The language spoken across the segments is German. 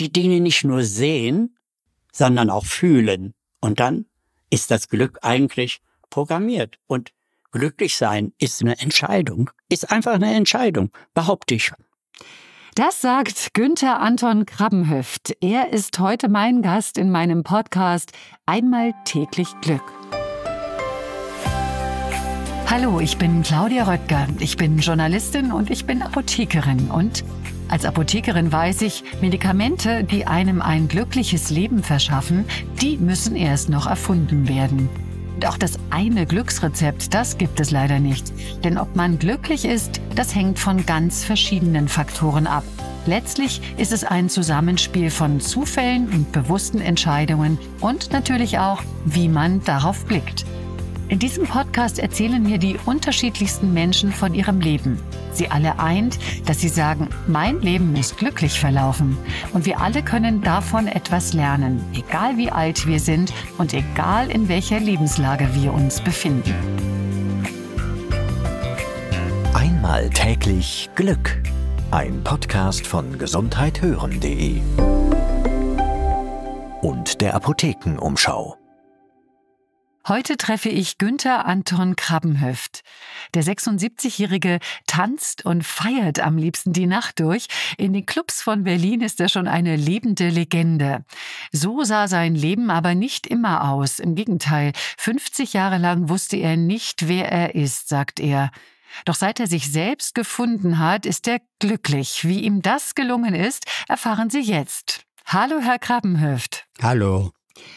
die Dinge nicht nur sehen, sondern auch fühlen. Und dann ist das Glück eigentlich programmiert. Und glücklich sein ist eine Entscheidung, ist einfach eine Entscheidung, behaupte ich. Das sagt Günther Anton Krabbenhöft. Er ist heute mein Gast in meinem Podcast Einmal täglich Glück. Hallo, ich bin Claudia Röttger. Ich bin Journalistin und ich bin Apothekerin. Und als Apothekerin weiß ich, Medikamente, die einem ein glückliches Leben verschaffen, die müssen erst noch erfunden werden. Und auch das eine Glücksrezept, das gibt es leider nicht. Denn ob man glücklich ist, das hängt von ganz verschiedenen Faktoren ab. Letztlich ist es ein Zusammenspiel von Zufällen und bewussten Entscheidungen und natürlich auch, wie man darauf blickt. In diesem Podcast erzählen mir die unterschiedlichsten Menschen von ihrem Leben. Sie alle eint, dass sie sagen, mein Leben ist glücklich verlaufen. Und wir alle können davon etwas lernen, egal wie alt wir sind und egal in welcher Lebenslage wir uns befinden. Einmal täglich Glück. Ein Podcast von gesundheithören.de und der Apothekenumschau. Heute treffe ich Günther Anton Krabbenhöft. Der 76-Jährige tanzt und feiert am liebsten die Nacht durch. In den Clubs von Berlin ist er schon eine lebende Legende. So sah sein Leben aber nicht immer aus. Im Gegenteil, 50 Jahre lang wusste er nicht, wer er ist, sagt er. Doch seit er sich selbst gefunden hat, ist er glücklich. Wie ihm das gelungen ist, erfahren Sie jetzt. Hallo, Herr Krabbenhöft. Hallo.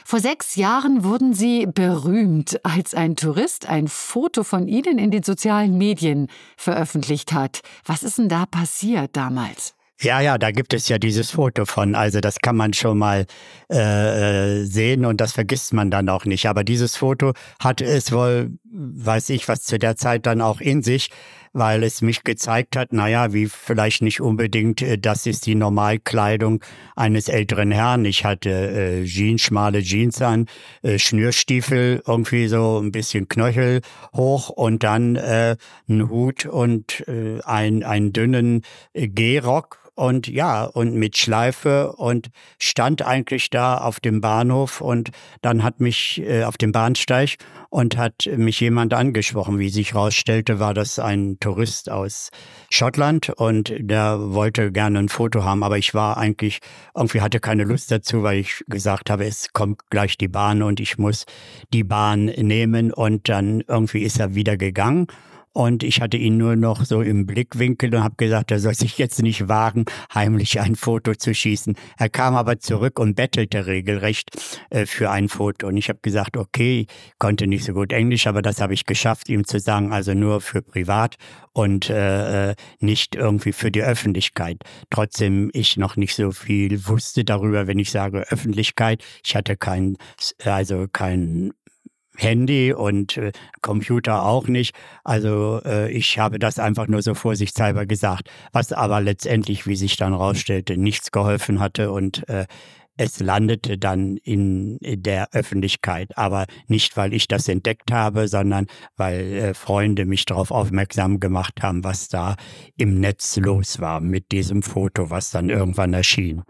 Vor sechs Jahren wurden Sie berühmt, als ein Tourist ein Foto von Ihnen in den sozialen Medien veröffentlicht hat. Was ist denn da passiert damals? Ja, ja, da gibt es ja dieses Foto von. Also das kann man schon mal äh, sehen und das vergisst man dann auch nicht. Aber dieses Foto hatte es wohl, weiß ich, was zu der Zeit dann auch in sich, weil es mich gezeigt hat, naja, wie vielleicht nicht unbedingt, äh, das ist die Normalkleidung eines älteren Herrn. Ich hatte äh, Jeans, schmale Jeans an, äh, Schnürstiefel, irgendwie so ein bisschen Knöchel hoch und dann äh, einen Hut und äh, ein, einen dünnen Gehrock und ja, und mit Schleife und stand eigentlich da auf dem Bahnhof und dann hat mich äh, auf dem Bahnsteig und hat mich jemand angesprochen. Wie sich herausstellte, war das ein Tourist aus Schottland und der wollte gerne ein Foto haben, aber ich war eigentlich, irgendwie hatte keine Lust dazu, weil ich gesagt habe, es kommt gleich die Bahn und ich muss die Bahn nehmen und dann irgendwie ist er wieder gegangen. Und ich hatte ihn nur noch so im Blickwinkel und habe gesagt, er soll sich jetzt nicht wagen, heimlich ein Foto zu schießen. Er kam aber zurück und bettelte regelrecht äh, für ein Foto. Und ich habe gesagt, okay, konnte nicht so gut Englisch, aber das habe ich geschafft, ihm zu sagen, also nur für privat und äh, äh nicht irgendwie für die Öffentlichkeit. Trotzdem ich noch nicht so viel wusste darüber, wenn ich sage Öffentlichkeit. Ich hatte kein, also kein Handy und äh, Computer auch nicht. Also äh, ich habe das einfach nur so vorsichtshalber gesagt, was aber letztendlich, wie sich dann rausstellte, nichts geholfen hatte und äh, es landete dann in, der Öffentlichkeit, aber nicht, weil ich das entdeckt habe, sondern weil äh, Freunde mich darauf aufmerksam gemacht haben, was da im Netz los war mit diesem Foto, was dann irgendwann erschien.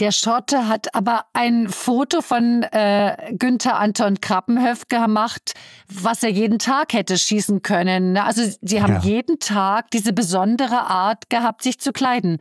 Der Schotte hat aber ein Foto von äh, Günther Anton Krappenhöft gemacht, was er jeden Tag hätte schießen können. Also sie haben ja. jeden Tag diese besondere Art gehabt, sich zu kleiden.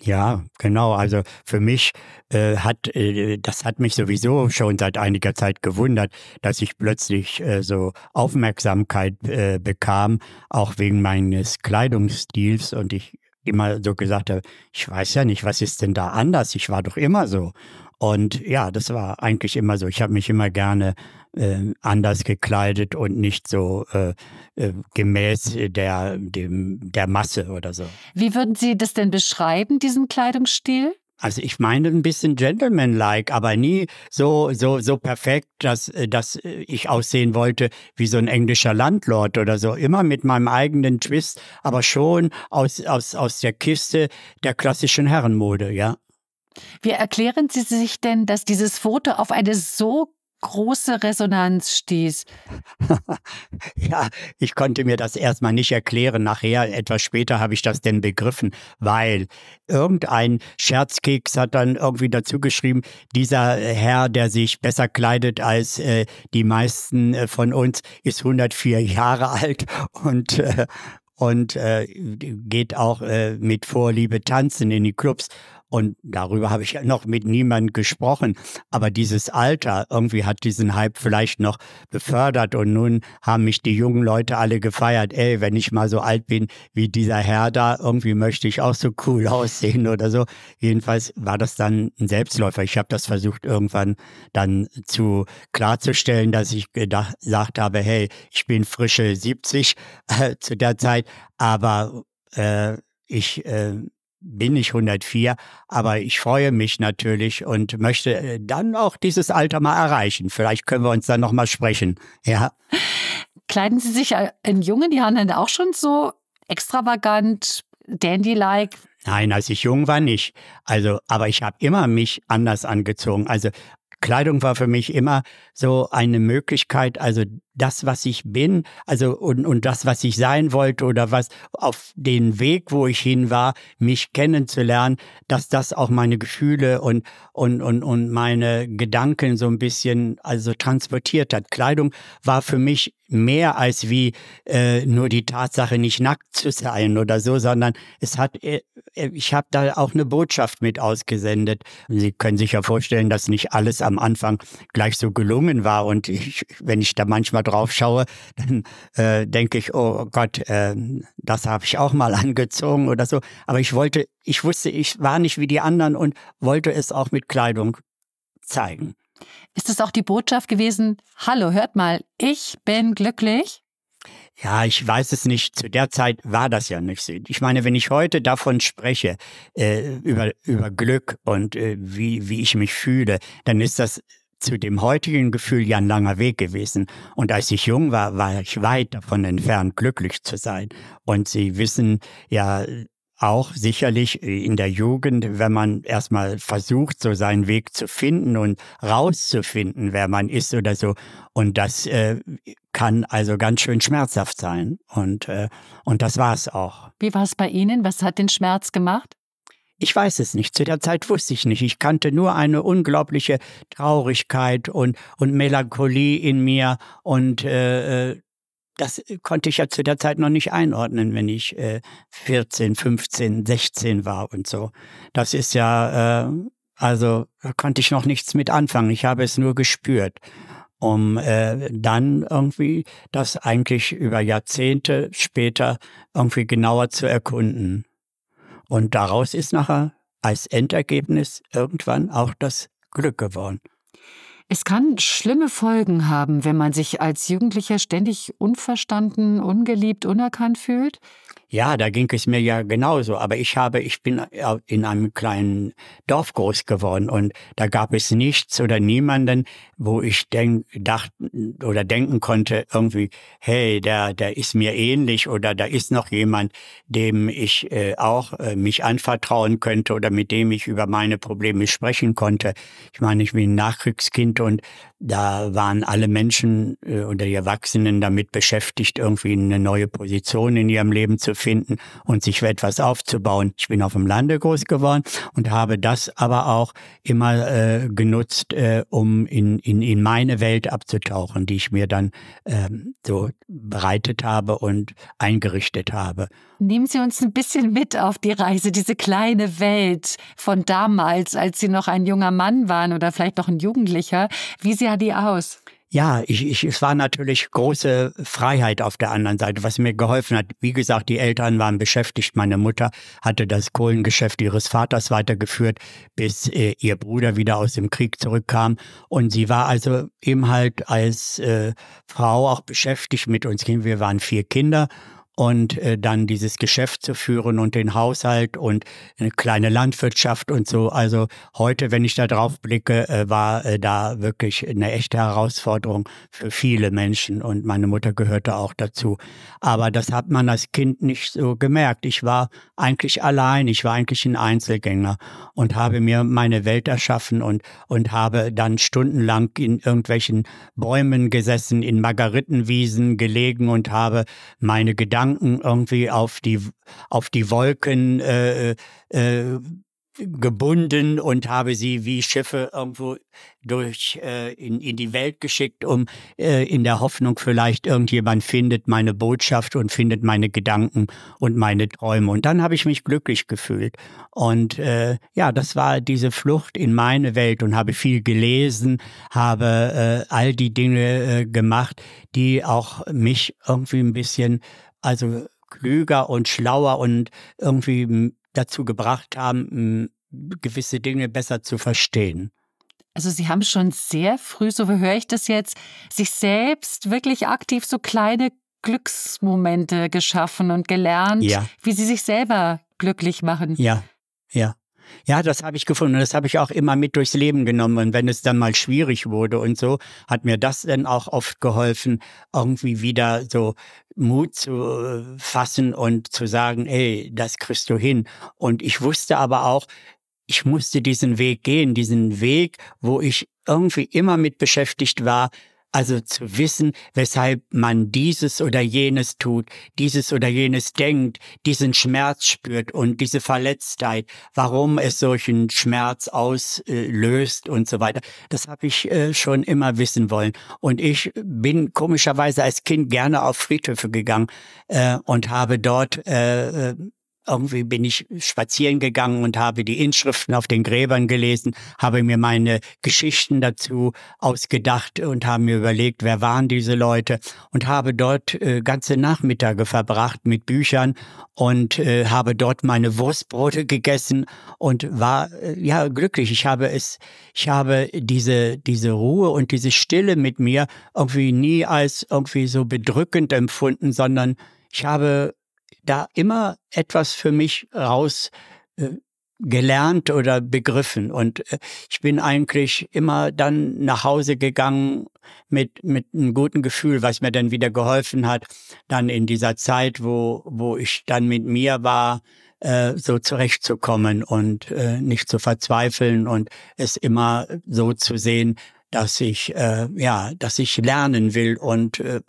Ja, genau. Also für mich äh, hat äh, das hat mich sowieso schon seit einiger Zeit gewundert, dass ich plötzlich äh, so Aufmerksamkeit äh, bekam, auch wegen meines Kleidungsstils. Und ich immer so gesagt habe, ich weiß ja nicht, was ist denn da anders? Ich war doch immer so. Und ja, das war eigentlich immer so. Ich habe mich immer gerne äh, anders gekleidet und nicht so äh, äh, gemäß der, dem, der Masse oder so. Wie würden Sie das denn beschreiben, diesen Kleidungsstil? Also ich meine ein bisschen gentlemanlike, aber nie so so so perfekt, dass äh, dass ich aussehen wollte wie so ein englischer Landlord oder so. Immer mit meinem eigenen Twist, aber schon aus aus aus der Kiste der klassischen Herrenmode, ja. Wie erklären Sie sich denn, dass dieses Foto auf eine so große Resonanz stieß. ja, ich konnte mir das erstmal nicht erklären. Nachher, etwas später, habe ich das denn begriffen, weil irgendein Scherzkeks hat dann irgendwie dazu geschrieben, dieser Herr, der sich besser kleidet als äh, die meisten äh, von uns, ist 104 Jahre alt und, äh, und äh, geht auch äh, mit Vorliebe tanzen in die Clubs. Und darüber habe ich noch mit niemandem gesprochen. Aber dieses Alter irgendwie hat diesen Hype vielleicht noch befördert. Und nun haben mich die jungen Leute alle gefeiert. Ey, wenn ich mal so alt bin wie dieser Herr da, irgendwie möchte ich auch so cool aussehen oder so. Jedenfalls war das dann ein Selbstläufer. Ich habe das versucht irgendwann dann zu klarzustellen, dass ich gesagt habe, hey, ich bin frische 70 äh, zu der Zeit, aber äh, ich äh, bin ich 104, aber ich freue mich natürlich und möchte äh, dann auch dieses Alter mal erreichen. Vielleicht können wir uns dann noch mal sprechen. Ja. Kleiden Sie sich in jungen Jahren dann auch schon so extravagant, dandy-like? Nein, als ich jung war nicht. Also, aber ich habe immer mich anders angezogen. Also Kleidung war für mich immer so eine Möglichkeit, also das, was ich bin, also und, und das, was ich sein wollte oder was auf den Weg, wo ich hin war, mich kennenzulernen, dass das auch meine Gefühle und, und, und, und meine Gedanken so ein bisschen also transportiert hat. Kleidung war für mich mehr als wie äh, nur die Tatsache, nicht nackt zu sein oder so, sondern es hat, äh, ich habe da auch eine Botschaft mit ausgesendet. Sie können sich ja vorstellen, dass nicht alles am Anfang gleich so gelungen war und ich, wenn ich da manchmal mal drauf schaue, dann äh, denke ich, oh Gott, äh, das habe ich auch mal angezogen oder so. Aber ich wollte, ich wusste, ich war nicht wie die anderen und wollte es auch mit Kleidung zeigen. Ist es auch die Botschaft gewesen, hallo, hört mal, ich bin glücklich? Ja, ich weiß es nicht. Zu der Zeit war das ja nicht so. Ich meine, wenn ich heute davon spreche, äh, über, über Glück und äh, wie, wie ich mich fühle, dann ist das zu dem heutigen Gefühl ja ein langer Weg gewesen. Und als ich jung war, war ich weit davon entfernt, glücklich zu sein. Und Sie wissen ja auch sicherlich in der Jugend, wenn man erstmal versucht, so seinen Weg zu finden und rauszufinden, wer man ist oder so. Und das äh, kann also ganz schön schmerzhaft sein. Und, äh, und das war es auch. Wie war es bei Ihnen? Was hat den Schmerz gemacht? Ich weiß es nicht. Zu der Zeit wusste ich nicht. Ich kannte nur eine unglaubliche Traurigkeit und, und Melancholie in mir. Und äh, äh das konnte ich ja zu der Zeit noch nicht einordnen, wenn ich äh, 14, 15, 16 war und so. Das ist ja, äh, also da konnte ich noch nichts mit anfangen. Ich habe es nur gespürt um äh, dann irgendwie das eigentlich über Jahrzehnte später irgendwie genauer zu erkunden. Und daraus ist nachher als Endergebnis irgendwann auch das Glück geworden. Es kann schlimme Folgen haben, wenn man sich als Jugendlicher ständig unverstanden, ungeliebt, unerkannt fühlt. Ja, da ging es mir ja genauso. Aber ich habe, ich bin in einem kleinen Dorf groß geworden und da gab es nichts oder niemanden, wo ich denk, dachten oder denken konnte irgendwie, hey, der, der ist mir ähnlich oder da ist noch jemand, dem ich äh, auch äh, mich anvertrauen könnte oder mit dem ich über meine Probleme sprechen konnte. Ich meine, ich bin ein Nachkriegskind und da waren alle Menschen äh, oder die Erwachsenen damit beschäftigt, irgendwie eine neue Position in ihrem Leben zu finden und sich etwas aufzubauen. Ich bin auf dem Lande groß geworden und habe das aber auch immer äh, genutzt, äh, um in, in, in meine Welt abzutauchen, die ich mir dann ähm, so bereitet habe und eingerichtet habe. Nehmen Sie uns ein bisschen mit auf die Reise, diese kleine Welt von damals, als Sie noch ein junger Mann waren oder vielleicht noch ein Jugendlicher. Wie sah die aus? Ja, ich, ich, es war natürlich große Freiheit auf der anderen Seite, was mir geholfen hat. Wie gesagt, die Eltern waren beschäftigt. Meine Mutter hatte das Kohlengeschäft ihres Vaters weitergeführt, bis äh, ihr Bruder wieder aus dem Krieg zurückkam. Und sie war also eben halt als äh, Frau auch beschäftigt mit uns. Wir waren vier Kinder und äh, dann dieses Geschäft zu führen und den Haushalt und eine kleine Landwirtschaft und so. Also heute, wenn ich da drauf blicke, äh, war äh, da wirklich eine echte Herausforderung für viele Menschen und meine Mutter gehörte auch dazu. Aber das hat man als Kind nicht so gemerkt. Ich war eigentlich allein, ich war eigentlich ein Einzelgänger und habe mir meine Welt erschaffen und, und habe dann stundenlang in irgendwelchen Bäumen gesessen, in Margaritenwiesen gelegen und habe meine Gedanken Gedanken irgendwie auf die, auf die Wolken äh, äh, gebunden und habe sie wie Schiffe irgendwo durch äh, in, in die Welt geschickt, um äh, in der Hoffnung vielleicht irgendjemand findet meine Botschaft und findet meine Gedanken und meine Träume. Und dann habe ich mich glücklich gefühlt. Und äh, ja, das war diese Flucht in meine Welt und habe viel gelesen, habe äh, all die Dinge äh, gemacht, die auch mich irgendwie ein bisschen also klüger und schlauer und irgendwie dazu gebracht haben, gewisse Dinge besser zu verstehen. Also Sie haben schon sehr früh, so höre ich das jetzt, sich selbst wirklich aktiv so kleine Glücksmomente geschaffen und gelernt, ja. wie Sie sich selber glücklich machen. Ja, ja. Ja, das habe ich gefunden. Das habe ich auch immer mit durchs Leben genommen. Und wenn es dann mal schwierig wurde und so, hat mir das dann auch oft geholfen, irgendwie wieder so Mut zu äh, fassen und zu sagen, ey, das kriegst du hin. Und ich wusste aber auch, ich musste diesen Weg gehen, diesen Weg, wo ich irgendwie immer mit beschäftigt war, also zu wissen, weshalb man dieses oder jenes tut, dieses oder jenes denkt, diesen Schmerz spürt und diese Verletztheit, warum es solchen Schmerz auslöst und so weiter. Das habe ich äh, schon immer wissen wollen. Und ich bin komischerweise als Kind gerne auf Friedhöfe gegangen äh, und habe dort äh, irgendwie bin ich spazieren gegangen und habe die Inschriften auf den Gräbern gelesen, habe mir meine Geschichten dazu ausgedacht und habe mir überlegt, wer waren diese Leute und habe dort äh, ganze Nachmittage verbracht mit Büchern und äh, habe dort meine Wurstbrote gegessen und war äh, ja glücklich. Ich habe es, ich habe diese diese Ruhe und diese Stille mit mir irgendwie nie als irgendwie so bedrückend empfunden, sondern ich habe da immer etwas für mich raus äh, gelernt oder begriffen. Und äh, ich bin eigentlich immer dann nach Hause gegangen mit, mit einem guten Gefühl, was mir dann wieder geholfen hat, dann in dieser Zeit, wo, wo ich dann mit mir war, äh, so zurechtzukommen und äh, nicht zu verzweifeln und es immer so zu sehen, dass ich, äh, ja, dass ich lernen will und äh,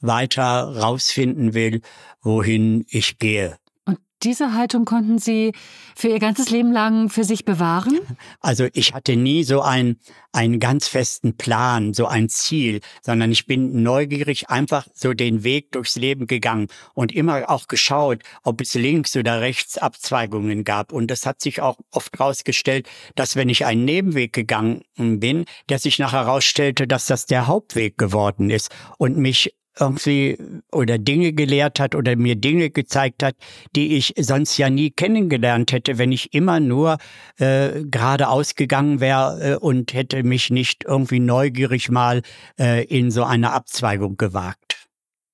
weiter rausfinden will, wohin ich gehe. Und diese Haltung konnten Sie für Ihr ganzes Leben lang für sich bewahren? Also ich hatte nie so einen, einen ganz festen Plan, so ein Ziel, sondern ich bin neugierig einfach so den Weg durchs Leben gegangen und immer auch geschaut, ob es links oder rechts Abzweigungen gab. Und es hat sich auch oft herausgestellt, dass wenn ich einen Nebenweg gegangen bin, der sich nachher herausstellte, dass das der Hauptweg geworden ist und mich irgendwie oder Dinge gelehrt hat oder mir Dinge gezeigt hat, die ich sonst ja nie kennengelernt hätte, wenn ich immer nur äh, geradeaus gegangen wäre äh, und hätte mich nicht irgendwie neugierig mal äh, in so eine Abzweigung gewagt.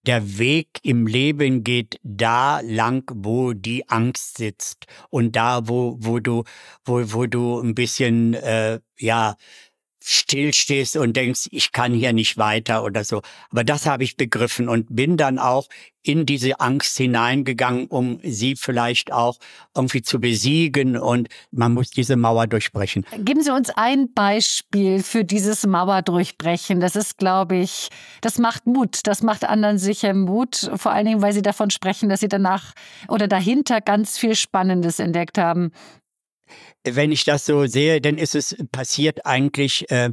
Der Weg im Leben geht da lang, wo die Angst sitzt und da, wo, wo du, wo, wo du ein bisschen, äh, ja, stillstehst und denkst, ich kann hier nicht weiter oder so. Aber das habe ich begriffen und bin dann auch in diese Angst hineingegangen, um sie vielleicht auch irgendwie zu besiegen und man muss diese Mauer durchbrechen. Geben Sie uns ein Beispiel für dieses Mauerdurchbrechen. Das ist, glaube ich, das macht Mut. Das macht anderen sicher Mut. Vor allen Dingen, weil Sie davon sprechen, dass Sie danach oder dahinter ganz viel Spannendes entdeckt haben wenn ich das so sehe, dann ist es passiert eigentlich, äh,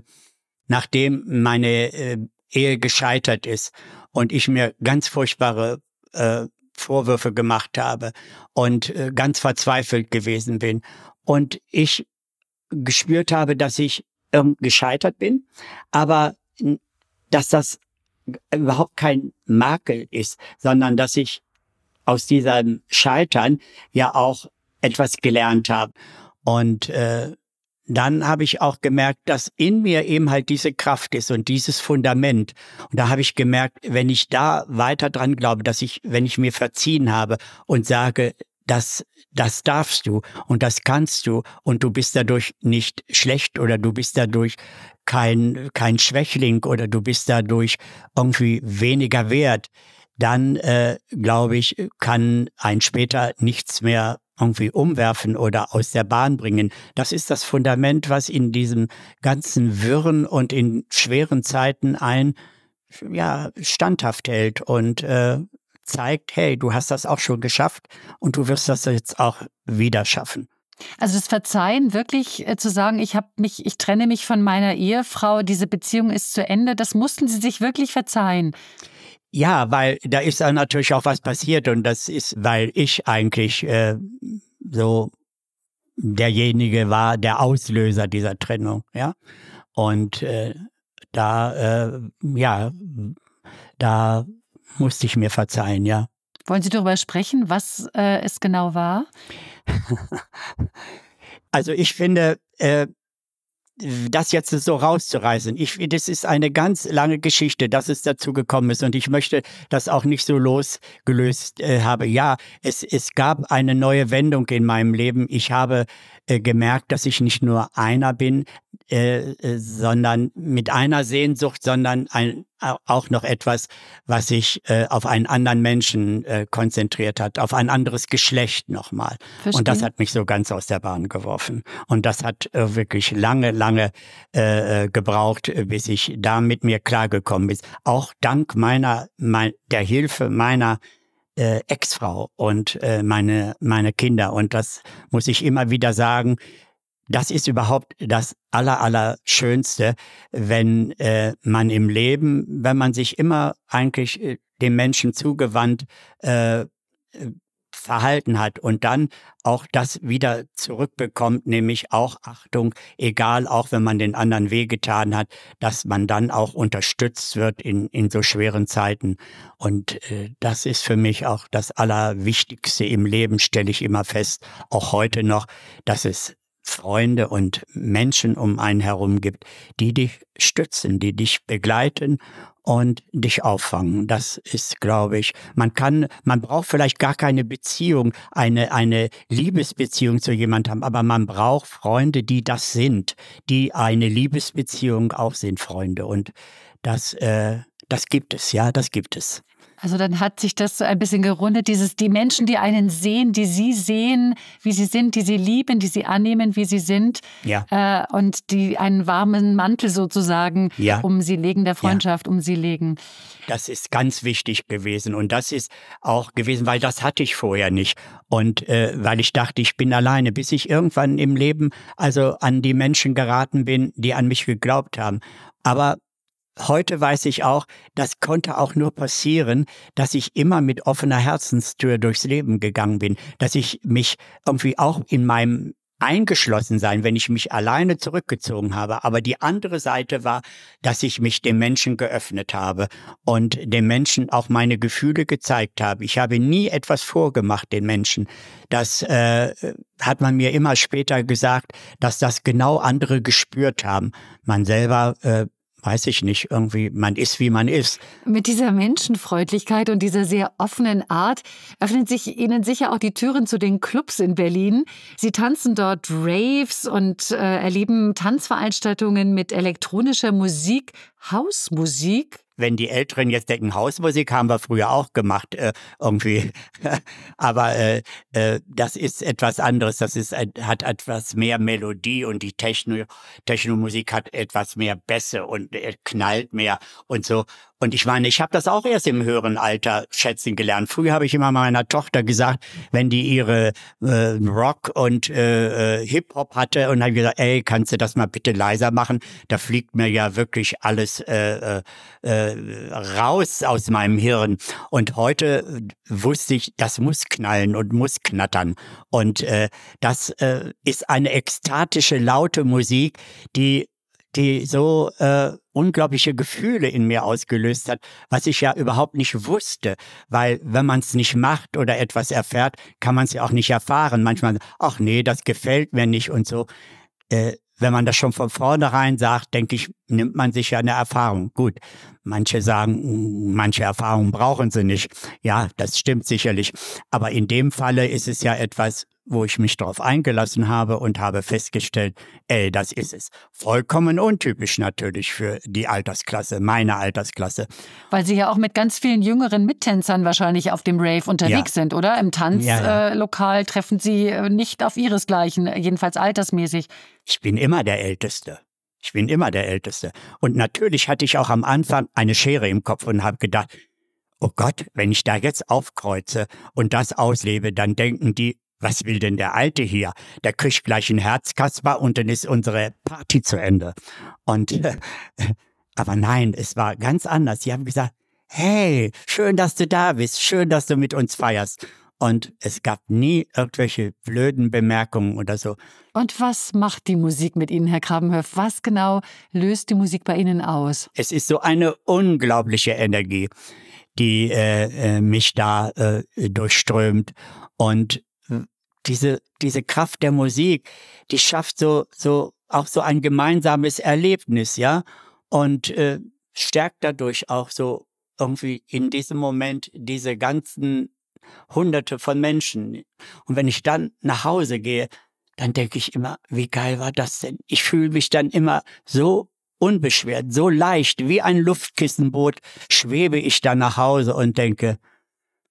nachdem meine äh, Ehe gescheitert ist und ich mir ganz furchtbare äh, Vorwürfe gemacht habe und äh, ganz verzweifelt gewesen bin und ich gespürt habe, dass ich gescheitert bin, aber dass das überhaupt kein Makel ist, sondern dass ich aus diesem Scheitern ja auch etwas gelernt habe. Und äh, dann habe ich auch gemerkt, dass in mir eben halt diese Kraft ist und dieses Fundament. Und da habe ich gemerkt, wenn ich da weiter dran glaube, dass ich, wenn ich mir verziehen habe und sage, das, das darfst du und das kannst du und du bist dadurch nicht schlecht oder du bist dadurch kein, kein Schwächling oder du bist dadurch irgendwie weniger wert, dann äh, glaube ich, kann ein später nichts mehr irgendwie umwerfen oder aus der Bahn bringen. Das ist das Fundament, was in diesem ganzen Wirren und in schweren Zeiten ein ja, standhaft hält und äh, zeigt, hey, du hast das auch schon geschafft und du wirst das jetzt auch wieder schaffen. Also das Verzeihen, wirklich äh, zu sagen, ich habe mich, ich trenne mich von meiner Ehefrau, diese Beziehung ist zu Ende, das mussten Sie sich wirklich verzeihen. Ja, weil da ist dann natürlich auch was passiert und das ist, weil ich eigentlich äh, so derjenige war, der Auslöser dieser Trennung, ja. Und äh, da, äh, ja, da musste ich mir verzeihen, ja. Wollen Sie darüber sprechen, was äh, es genau war? also ich finde, äh, das jetzt so rauszureißen. Ich, das ist eine ganz lange Geschichte, dass es dazu gekommen ist und ich möchte das auch nicht so losgelöst äh, habe. Ja, es, es gab eine neue Wendung in meinem Leben. Ich habe äh, gemerkt, dass ich nicht nur einer bin, äh, äh, sondern mit einer Sehnsucht, sondern ein, auch noch etwas, was sich äh, auf einen anderen Menschen äh, konzentriert hat, auf ein anderes Geschlecht nochmal. Verstehe. Und das hat mich so ganz aus der Bahn geworfen. Und das hat wirklich lange, lange gebraucht, bis ich da mit mir klargekommen bin. Auch dank meiner, mein, der Hilfe meiner äh, Ex-Frau und äh, meine, meine Kinder. Und das muss ich immer wieder sagen, das ist überhaupt das aller, aller Schönste, wenn äh, man im Leben, wenn man sich immer eigentlich äh, dem Menschen zugewandt äh, verhalten hat und dann auch das wieder zurückbekommt, nämlich auch Achtung, egal, auch wenn man den anderen wehgetan hat, dass man dann auch unterstützt wird in, in so schweren Zeiten. Und äh, das ist für mich auch das Allerwichtigste im Leben, stelle ich immer fest, auch heute noch, dass es Freunde und Menschen um einen herum gibt, die dich stützen, die dich begleiten und dich auffangen. Das ist, glaube ich, man kann, man braucht vielleicht gar keine Beziehung, eine, eine Liebesbeziehung zu jemandem haben, aber man braucht Freunde, die das sind, die eine Liebesbeziehung auch sind, Freunde. Und das, äh, das gibt es, ja, das gibt es. Also dann hat sich das so ein bisschen gerundet, dieses die Menschen, die einen sehen, die sie sehen, wie sie sind, die sie lieben, die sie annehmen, wie sie sind, ja. äh, und die einen warmen Mantel sozusagen ja. um sie legen, der Freundschaft ja. um sie legen. Das ist ganz wichtig gewesen und das ist auch gewesen, weil das hatte ich vorher nicht und äh, weil ich dachte, ich bin alleine, bis ich irgendwann im Leben also an die Menschen geraten bin, die an mich geglaubt haben. Aber Heute weiß ich auch, das konnte auch nur passieren, dass ich immer mit offener Herzenstür durchs Leben gegangen bin, dass ich mich irgendwie auch in meinem eingeschlossen sein, wenn ich mich alleine zurückgezogen habe. Aber die andere Seite war, dass ich mich dem Menschen geöffnet habe und dem Menschen auch meine Gefühle gezeigt habe. Ich habe nie etwas vorgemacht den Menschen. Das äh, hat man mir immer später gesagt, dass das genau andere gespürt haben. Man selber äh, weiß ich nicht, irgendwie, man ist, wie man ist. Mit dieser Menschenfreundlichkeit und dieser sehr offenen Art öffnen sich Ihnen sicher auch die Türen zu den Clubs in Berlin. Sie tanzen dort Raves und äh, erleben Tanzveranstaltungen mit elektronischer Musik, Hausmusik wenn die Älteren jetzt denken, Hausmusik haben wir früher auch gemacht, äh, irgendwie. Aber äh, äh, das ist etwas anderes. Das ist, hat etwas mehr Melodie und die Techno, Technomusik hat etwas mehr Bässe und äh, knallt mehr und so. Und ich meine, ich habe das auch erst im höheren Alter schätzen gelernt. Früher habe ich immer meiner Tochter gesagt, wenn die ihre äh, Rock und äh, äh, Hip-Hop hatte und habe gesagt, ey, kannst du das mal bitte leiser machen? Da fliegt mir ja wirklich alles äh, äh, äh, raus aus meinem Hirn. Und heute wusste ich, das muss knallen und muss knattern. Und äh, das äh, ist eine ekstatische, laute Musik, die die so äh, unglaubliche Gefühle in mir ausgelöst hat, was ich ja überhaupt nicht wusste, weil wenn man es nicht macht oder etwas erfährt, kann man es ja auch nicht erfahren. Manchmal, ach nee, das gefällt mir nicht und so. Äh, wenn man das schon von vornherein sagt, denke ich, nimmt man sich ja eine Erfahrung. Gut, manche sagen, manche Erfahrungen brauchen sie nicht. Ja, das stimmt sicherlich. Aber in dem Falle ist es ja etwas, wo ich mich darauf eingelassen habe und habe festgestellt, ey, das ist es. Vollkommen untypisch natürlich für die Altersklasse, meine Altersklasse. Weil Sie ja auch mit ganz vielen jüngeren Mittänzern wahrscheinlich auf dem Rave unterwegs ja. sind, oder? Im Tanzlokal ja, ja. äh, treffen Sie äh, nicht auf Ihresgleichen, jedenfalls altersmäßig. Ich bin immer der Älteste. Ich bin immer der Älteste. Und natürlich hatte ich auch am Anfang eine Schere im Kopf und habe gedacht, oh Gott, wenn ich da jetzt aufkreuze und das auslebe, dann denken die, was will denn der Alte hier? Der kriegt gleich ein Herzkasper und dann ist unsere Party zu Ende. Und, äh, aber nein, es war ganz anders. Sie haben gesagt, hey, schön, dass du da bist, schön, dass du mit uns feierst. Und es gab nie irgendwelche blöden Bemerkungen oder so. Und was macht die Musik mit Ihnen, Herr Grabenhöf? Was genau löst die Musik bei Ihnen aus? Es ist so eine unglaubliche Energie, die äh, äh mich da äh, durchströmt. Und diese, diese Kraft der Musik, die schafft so, so, auch so ein gemeinsames Erlebnis, ja, und äh, stärkt dadurch auch so irgendwie in diesem Moment diese ganzen Hunderte von Menschen. Und wenn ich dann nach Hause gehe, dann denke ich immer, wie geil war das denn? Ich fühle mich dann immer so unbeschwert, so leicht, wie ein Luftkissenboot schwebe ich dann nach Hause und denke,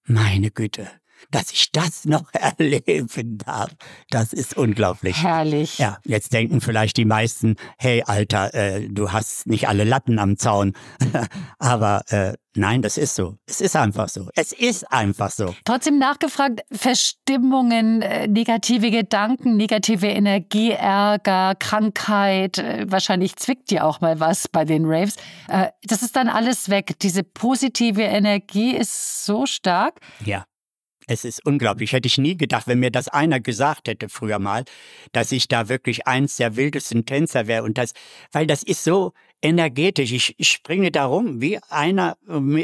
meine Güte, dass ich das noch erleben darf. Das ist unglaublich. Herrlich. Ja, jetzt denken vielleicht die meisten, hey Alter, äh, du hast nicht alle Latten am Zaun. Aber äh, nein, das ist so. Es ist einfach so. Es ist einfach so. Trotzdem nachgefragt, Verstimmungen, äh, negative Gedanken, negative Energie, Ärger, Krankheit, äh, wahrscheinlich zwickt dir auch mal was bei den Raves. Äh, das ist dann alles weg. Diese positive Energie ist so stark. Ja. Es ist unglaublich. Hätte ich nie gedacht, wenn mir das einer gesagt hätte früher mal, dass ich da wirklich eins der wildesten Tänzer wäre. Und das, weil das ist so energetisch. Ich, ich springe da rum wie einer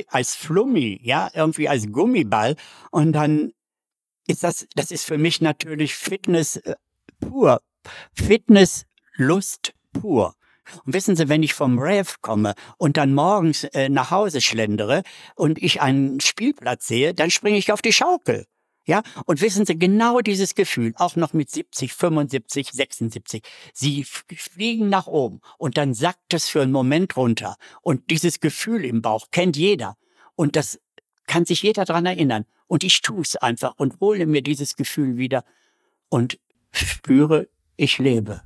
als Flummi, ja, irgendwie als Gummiball. Und dann ist das, das ist für mich natürlich Fitness äh, pur. Fitness, Lust pur. Und wissen Sie, wenn ich vom Rave komme und dann morgens äh, nach Hause schlendere und ich einen Spielplatz sehe, dann springe ich auf die Schaukel. Ja, und wissen Sie, genau dieses Gefühl, auch noch mit 70, 75, 76, Sie fliegen nach oben und dann sackt es für einen Moment runter. Und dieses Gefühl im Bauch kennt jeder. Und das kann sich jeder dran erinnern. Und ich tue es einfach und hole mir dieses Gefühl wieder und spüre, ich lebe.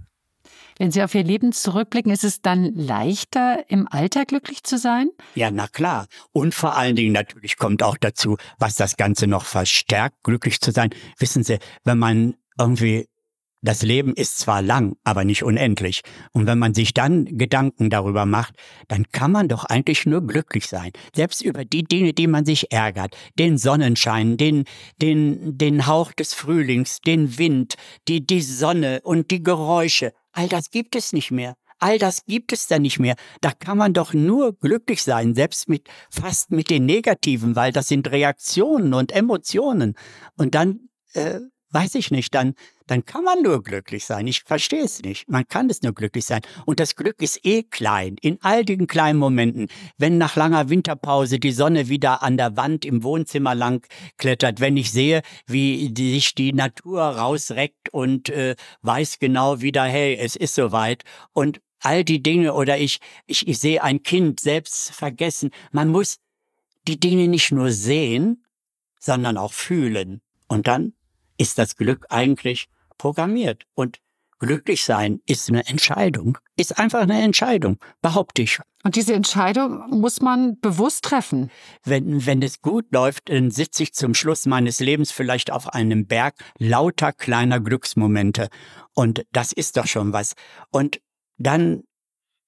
Wenn Sie auf Ihr Leben zurückblicken, ist es dann leichter, im Alter glücklich zu sein? Ja, na klar. Und vor allen Dingen natürlich kommt auch dazu, was das Ganze noch verstärkt, glücklich zu sein. Wissen Sie, wenn man irgendwie das Leben ist zwar lang, aber nicht unendlich. Und wenn man sich dann Gedanken darüber macht, dann kann man doch eigentlich nur glücklich sein. Selbst über die Dinge, die man sich ärgert. Den Sonnenschein, den, den, den Hauch des Frühlings, den Wind, die, die Sonne und die Geräusche. All das gibt es nicht mehr. All das gibt es da nicht mehr. Da kann man doch nur glücklich sein, selbst mit, fast mit den Negativen, weil das sind Reaktionen und Emotionen. Und dann, äh, weiß ich nicht, dann, dann kann man nur glücklich sein. Ich verstehe es nicht. Man kann es nur glücklich sein. Und das Glück ist eh klein, in all den kleinen Momenten. Wenn nach langer Winterpause die Sonne wieder an der Wand im Wohnzimmer lang klettert, wenn ich sehe, wie sich die Natur rausreckt und äh, weiß genau wieder, hey, es ist soweit. Und all die Dinge oder ich, ich, ich sehe ein Kind selbst vergessen. Man muss die Dinge nicht nur sehen, sondern auch fühlen. Und dann ist das Glück eigentlich programmiert. Und glücklich sein ist eine Entscheidung, ist einfach eine Entscheidung, behaupte ich. Und diese Entscheidung muss man bewusst treffen. Wenn, wenn es gut läuft, dann sitze ich zum Schluss meines Lebens vielleicht auf einem Berg lauter kleiner Glücksmomente. Und das ist doch schon was. Und dann,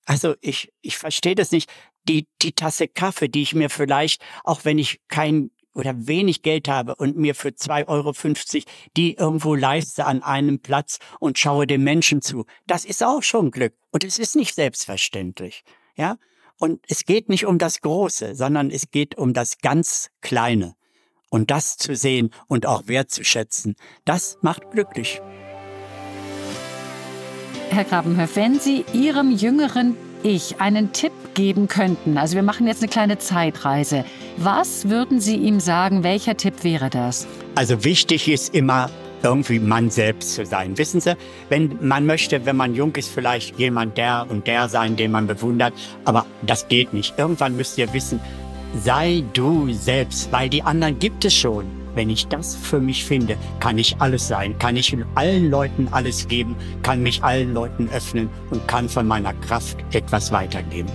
also ich, ich verstehe das nicht. Die, die Tasse Kaffee, die ich mir vielleicht, auch wenn ich kein oder wenig Geld habe und mir für 2,50 Euro die irgendwo leiste an einem Platz und schaue dem Menschen zu, das ist auch schon Glück. Und es ist nicht selbstverständlich. Ja? Und es geht nicht um das Große, sondern es geht um das ganz Kleine. Und das zu sehen und auch wertzuschätzen, das macht glücklich. Herr Grabenhöf, wenn Sie Ihrem jüngeren Ich einen Tipp geben könnten, also wir machen jetzt eine kleine Zeitreise, was würden Sie ihm sagen? Welcher Tipp wäre das? Also wichtig ist immer, irgendwie man selbst zu sein. Wissen Sie, wenn man möchte, wenn man jung ist, vielleicht jemand der und der sein, den man bewundert, aber das geht nicht. Irgendwann müsst ihr wissen, sei du selbst, weil die anderen gibt es schon. Wenn ich das für mich finde, kann ich alles sein, kann ich allen Leuten alles geben, kann mich allen Leuten öffnen und kann von meiner Kraft etwas weitergeben.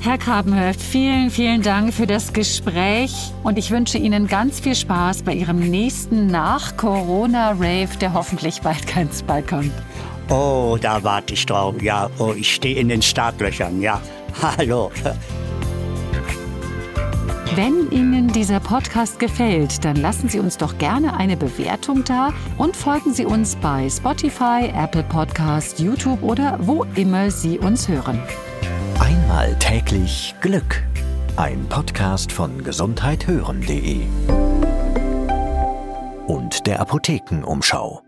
Herr Grabenhöft, vielen, vielen Dank für das Gespräch und ich wünsche Ihnen ganz viel Spaß bei Ihrem nächsten Nach-Corona-Rave, der hoffentlich bald ganz bald kommt. Oh, da warte ich drauf. Ja, oh, ich stehe in den Startlöchern. Ja, hallo. Wenn Ihnen dieser Podcast gefällt, dann lassen Sie uns doch gerne eine Bewertung da und folgen Sie uns bei Spotify, Apple Podcast, YouTube oder wo immer Sie uns hören. Einmal täglich Glück. Ein Podcast von gesundheithören.de und der Apothekenumschau.